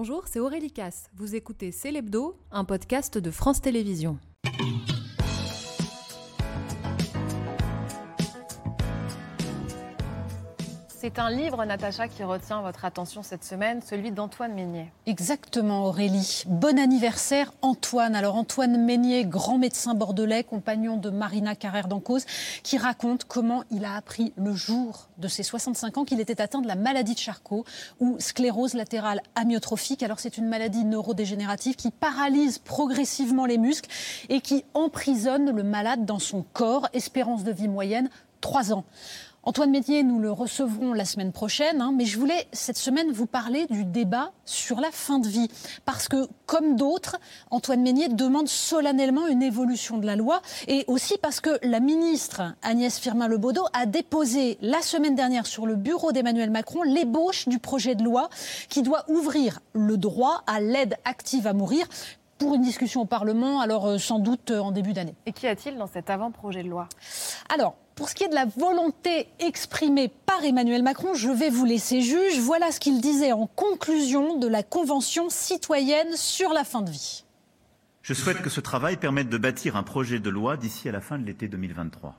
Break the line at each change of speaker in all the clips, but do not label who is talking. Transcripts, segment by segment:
Bonjour, c'est Aurélie Casse. Vous écoutez C'est l'Hebdo, un podcast de France Télévisions. C'est un livre, Natacha, qui retient votre attention cette semaine, celui d'Antoine Meignet.
Exactement, Aurélie. Bon anniversaire, Antoine. Alors, Antoine Meignet, grand médecin bordelais, compagnon de Marina Carrère d'Encausse, qui raconte comment il a appris le jour de ses 65 ans qu'il était atteint de la maladie de Charcot ou sclérose latérale amyotrophique. Alors, c'est une maladie neurodégénérative qui paralyse progressivement les muscles et qui emprisonne le malade dans son corps. Espérance de vie moyenne, 3 ans. Antoine Métier, nous le recevrons la semaine prochaine, hein, mais je voulais cette semaine vous parler du débat sur la fin de vie. Parce que, comme d'autres, Antoine Meignet demande solennellement une évolution de la loi et aussi parce que la ministre Agnès Firmin-Lebaudot a déposé la semaine dernière sur le bureau d'Emmanuel Macron l'ébauche du projet de loi qui doit ouvrir le droit à l'aide active à mourir pour une discussion au Parlement, alors euh, sans doute euh, en début d'année.
Et qu'y a-t-il dans cet avant-projet de loi?
Alors, pour ce qui est de la volonté exprimée par Emmanuel Macron, je vais vous laisser juge. Voilà ce qu'il disait en conclusion de la Convention citoyenne sur la fin de vie.
Je souhaite que ce travail permette de bâtir un projet de loi d'ici à la fin de l'été 2023.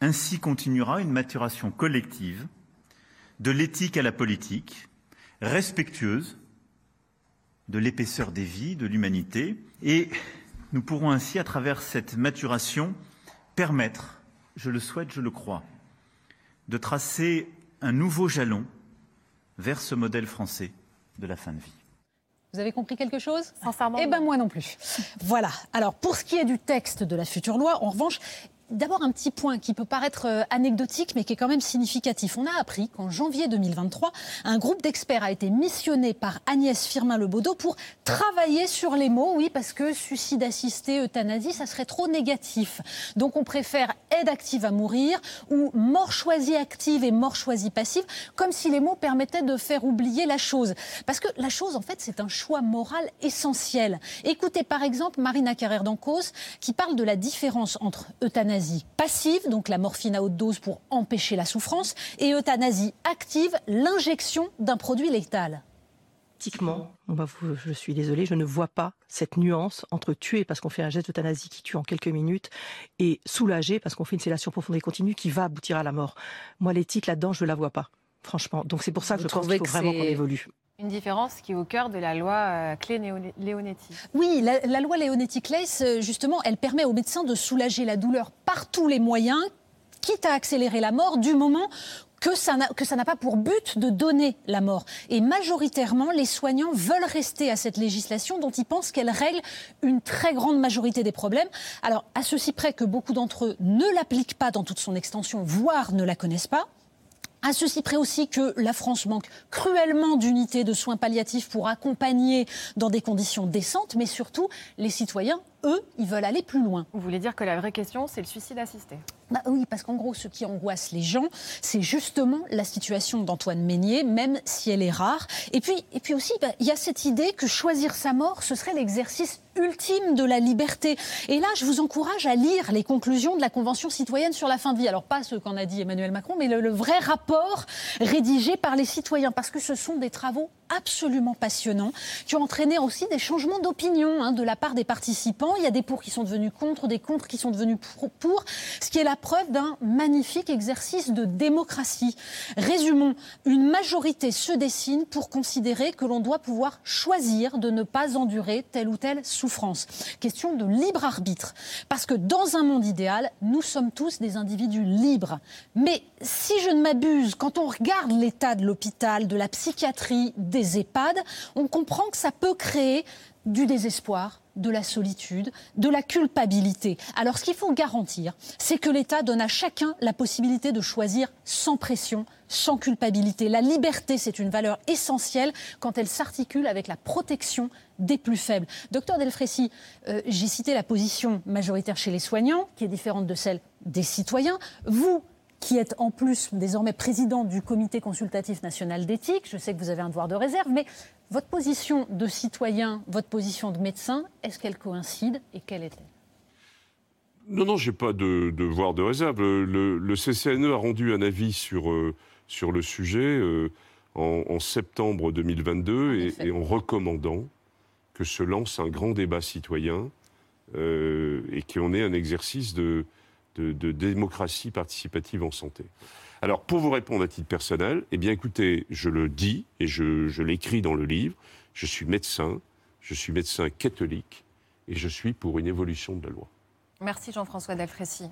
Ainsi continuera une maturation collective de l'éthique à la politique, respectueuse de l'épaisseur des vies, de l'humanité, et nous pourrons ainsi, à travers cette maturation, permettre, je le souhaite, je le crois, de tracer un nouveau jalon vers ce modèle français de la fin de vie.
Vous avez compris quelque chose?
Sincèrement
Eh bien, moi non plus. Voilà. Alors, pour ce qui est du texte de la future loi, en revanche, D'abord, un petit point qui peut paraître euh, anecdotique, mais qui est quand même significatif. On a appris qu'en janvier 2023, un groupe d'experts a été missionné par Agnès Firmin-Lebaudot pour travailler sur les mots. Oui, parce que suicide assisté, euthanasie, ça serait trop négatif. Donc, on préfère aide active à mourir ou mort choisie active et mort choisie passive, comme si les mots permettaient de faire oublier la chose. Parce que la chose, en fait, c'est un choix moral essentiel. Écoutez, par exemple, Marina Carrère d'Encausse, qui parle de la différence entre euthanasie euthanasie passive, donc la morphine à haute dose pour empêcher la souffrance, et euthanasie active, l'injection d'un produit létal.
Éthiquement, je suis désolée, je ne vois pas cette nuance entre tuer parce qu'on fait un geste d'euthanasie qui tue en quelques minutes et soulager parce qu'on fait une sédation profonde et continue qui va aboutir à la mort. Moi, l'éthique là-dedans, je ne la vois pas, franchement. Donc c'est pour ça que je pense qu'il faut vraiment qu'on évolue.
Une différence qui est au cœur de la loi euh, Clé-Leonetti.
Oui, la, loi Leonetti-Claes, euh, justement, elle permet aux médecins de soulager la douleur par tous les moyens, quitte à accélérer la mort du moment que ça n'a pas pour but de donner la mort. Et majoritairement, les soignants veulent rester à cette législation dont ils pensent qu'elle règle une très grande majorité des problèmes. Alors, à ceci près que beaucoup d'entre eux ne l'appliquent pas dans toute son extension, voire ne la connaissent pas. À ceci près aussi que la France manque cruellement d'unités de soins palliatifs pour accompagner dans des conditions décentes, mais surtout, les citoyens, eux, ils veulent aller plus loin.
Vous voulez dire que la vraie question, c'est le suicide assisté
bah oui, parce qu'en gros, ce qui angoisse les gens, c'est justement la situation d'Antoine Meignet, même si elle est rare. Et puis, et puis aussi, bah, il y a cette idée que choisir sa mort, ce serait l'exercice ultime de la liberté. Et là, je vous encourage à lire les conclusions de la Convention citoyenne sur la fin de vie. Alors, pas ce qu'en a dit Emmanuel Macron, mais le, vrai rapport rédigé par les citoyens, parce que ce sont des travaux absolument passionnants qui ont entraîné aussi des changements d'opinion hein, de la part des participants. Il y a des pour qui sont devenus contre, des contre qui sont devenus pour, ce qui est la preuve d'un magnifique exercice de démocratie. Résumons, une majorité se dessine pour considérer que l'on doit pouvoir choisir de ne pas endurer telle ou telle souffrance. Question de libre arbitre. Parce que dans un monde idéal, nous sommes tous des individus libres. Mais si je ne m'abuse, quand on regarde l'état de l'hôpital, de la psychiatrie, des EHPAD, on comprend que ça peut créer du désespoir, de la solitude, de la culpabilité. Alors ce qu'il faut garantir, c'est que l'État donne à chacun la possibilité de choisir sans pression, sans culpabilité. La liberté, c'est une valeur essentielle quand elle s'articule avec la protection des plus faibles. Docteur Delfrécy, euh, j'ai cité la position majoritaire chez les soignants, qui est différente de celle des citoyens. Vous, qui êtes en plus désormais président du Comité consultatif national d'éthique. Je sais que vous avez un devoir de réserve, mais votre position de citoyen, votre position de médecin, est-ce qu'elle coïncide et quelle est-elle?
Non, non, je n'ai pas de devoir de réserve. Le, CCNE a rendu un avis sur, euh, sur le sujet. Euh, en, en septembre 2022
En
et,
effet.
et en recommandant que se lance un grand débat citoyen euh, et qu'on ait un exercice de, de- démocratie participative en santé. Alors, pour vous répondre à titre personnel, eh bien, écoutez, je le dis et je, je l'écris dans le livre, je suis médecin, je suis médecin catholique et je suis pour une évolution de la loi.
Merci Jean-François Delfrécy.